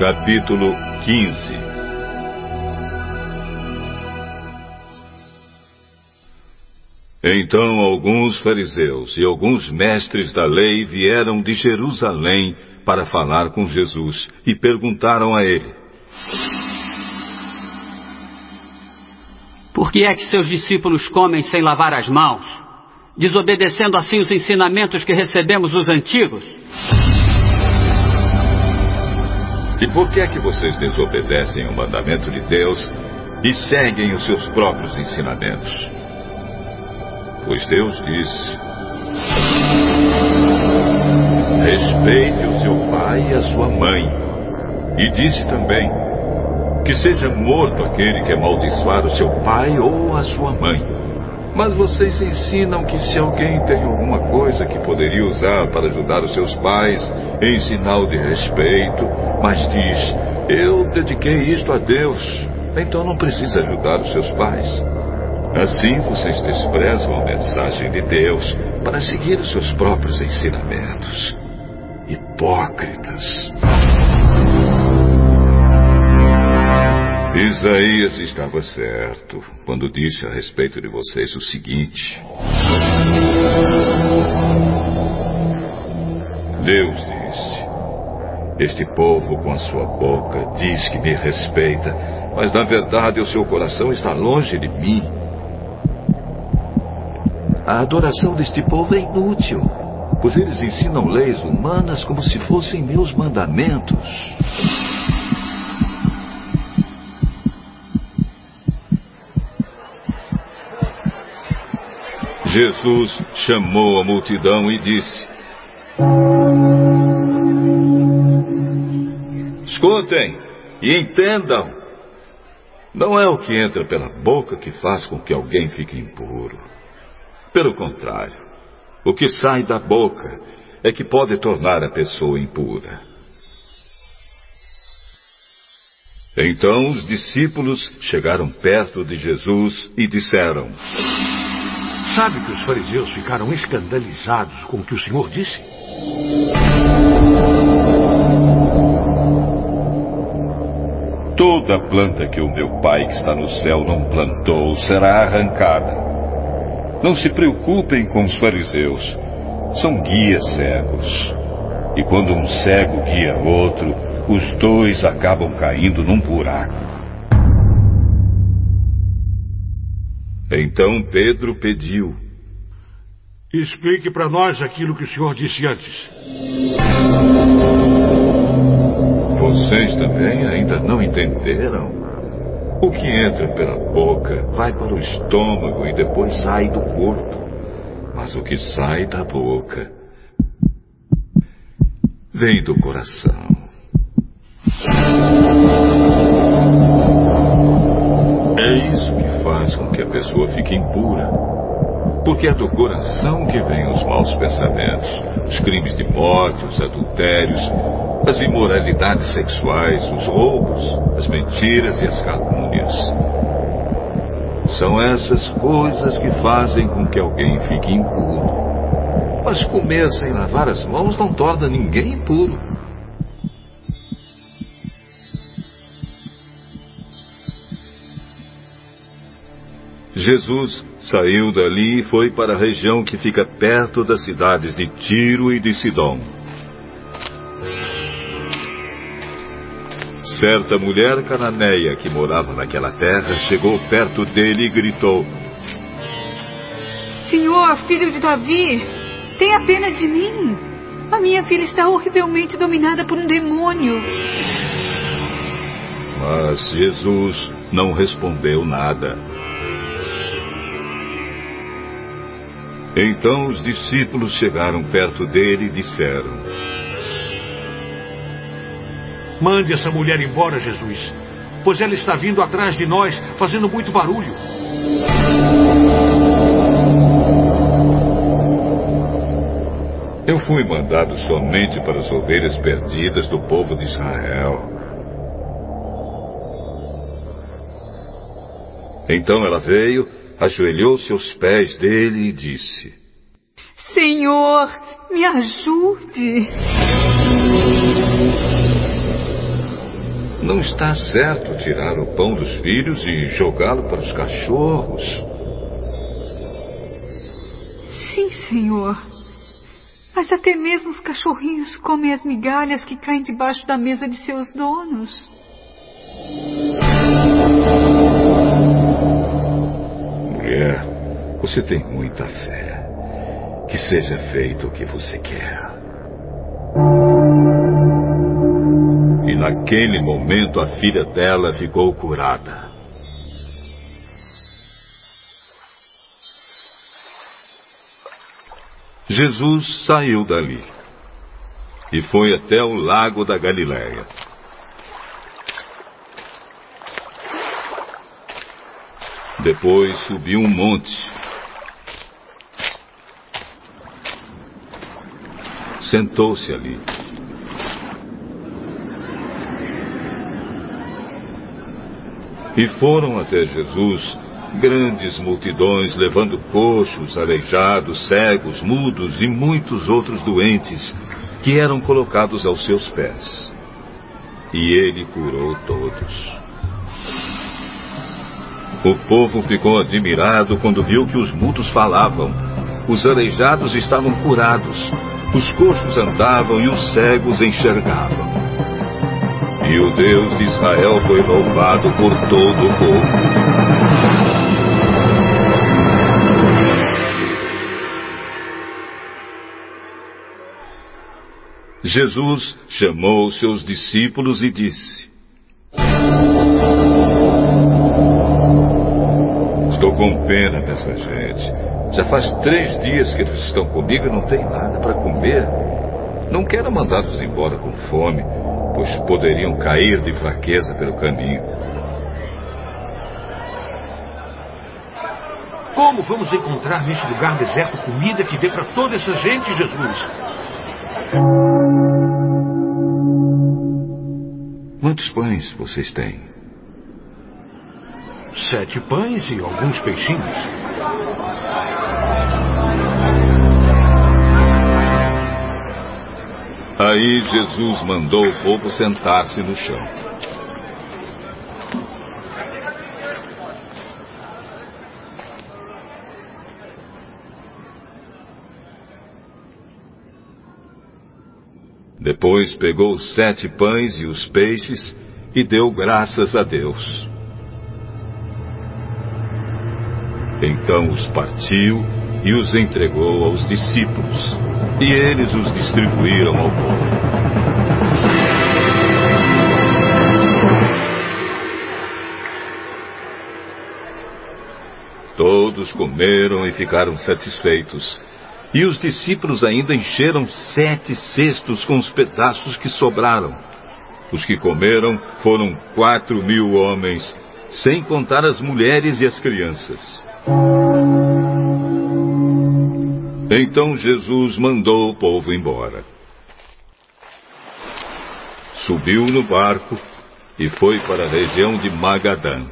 Capítulo 15 Então alguns fariseus e alguns mestres da lei vieram de Jerusalém para falar com Jesus e perguntaram a ele: Por que é que seus discípulos comem sem lavar as mãos, desobedecendo assim os ensinamentos que recebemos dos antigos? E por que é que vocês desobedecem o mandamento de Deus e seguem os seus próprios ensinamentos? Pois Deus disse: Respeite o seu pai e a sua mãe. E disse também: Que seja morto aquele que amaldiçoar o seu pai ou a sua mãe. Mas vocês ensinam que se alguém tem alguma coisa que poderia usar para ajudar os seus pais em sinal de respeito, mas diz: Eu dediquei isto a Deus, então não precisa ajudar os seus pais. Assim vocês desprezam a mensagem de Deus para seguir os seus próprios ensinamentos. Hipócritas. Isaías estava certo quando disse a respeito de vocês o seguinte: Deus disse: Este povo com a sua boca diz que me respeita, mas na verdade o seu coração está longe de mim. A adoração deste povo é inútil, pois eles ensinam leis humanas como se fossem meus mandamentos. Jesus chamou a multidão e disse: Escutem e entendam. Não é o que entra pela boca que faz com que alguém fique impuro. Pelo contrário, o que sai da boca é que pode tornar a pessoa impura. Então os discípulos chegaram perto de Jesus e disseram: Sabe que os fariseus ficaram escandalizados com o que o Senhor disse? Toda planta que o meu Pai que está no céu não plantou será arrancada. Não se preocupem com os fariseus. São guias cegos. E quando um cego guia outro, os dois acabam caindo num buraco. Então Pedro pediu: Explique para nós aquilo que o senhor disse antes. Vocês também ainda não entenderam? O que entra pela boca vai para o estômago e depois sai do corpo. Mas o que sai da boca vem do coração. Pessoa fique impura. Porque é do coração que vêm os maus pensamentos, os crimes de morte, os adultérios, as imoralidades sexuais, os roubos, as mentiras e as calúnias. São essas coisas que fazem com que alguém fique impuro. Mas comer sem lavar as mãos não torna ninguém impuro. Jesus saiu dali e foi para a região que fica perto das cidades de Tiro e de Sidom. Certa mulher cananeia que morava naquela terra chegou perto dele e gritou: Senhor, filho de Davi, tenha pena de mim. A minha filha está horrivelmente dominada por um demônio. Mas Jesus não respondeu nada. Então os discípulos chegaram perto dele e disseram: Mande essa mulher embora, Jesus, pois ela está vindo atrás de nós, fazendo muito barulho. Eu fui mandado somente para as ovelhas perdidas do povo de Israel. Então ela veio, ajoelhou-se aos pés dele e disse: Senhor, me ajude. Não está certo tirar o pão dos filhos e jogá-lo para os cachorros. Sim, senhor. Mas até mesmo os cachorrinhos comem as migalhas que caem debaixo da mesa de seus donos. Você tem muita fé. Que seja feito o que você quer. E naquele momento a filha dela ficou curada. Jesus saiu dali e foi até o lago da Galiléia. Depois subiu um monte. Sentou-se ali. E foram até Jesus grandes multidões levando coxos, aleijados, cegos, mudos e muitos outros doentes que eram colocados aos seus pés. E ele curou todos. O povo ficou admirado quando viu que os mudos falavam, os aleijados estavam curados, os coxos andavam e os cegos enxergavam. E o Deus de Israel foi louvado por todo o povo. Jesus chamou seus discípulos e disse: com pena dessa gente. Já faz três dias que eles estão comigo e não tem nada para comer. Não quero mandá-los embora com fome, pois poderiam cair de fraqueza pelo caminho. Como vamos encontrar neste lugar deserto comida que dê para toda essa gente, Jesus? Quantos pães vocês têm? Sete pães e alguns peixinhos. Aí Jesus mandou o povo sentar-se no chão. Depois pegou os sete pães e os peixes e deu graças a Deus. Então os partiu e os entregou aos discípulos, e eles os distribuíram ao povo. Todos comeram e ficaram satisfeitos. E os discípulos ainda encheram sete cestos com os pedaços que sobraram. Os que comeram foram quatro mil homens, sem contar as mulheres e as crianças. Então Jesus mandou o povo embora. Subiu no barco e foi para a região de Magadã.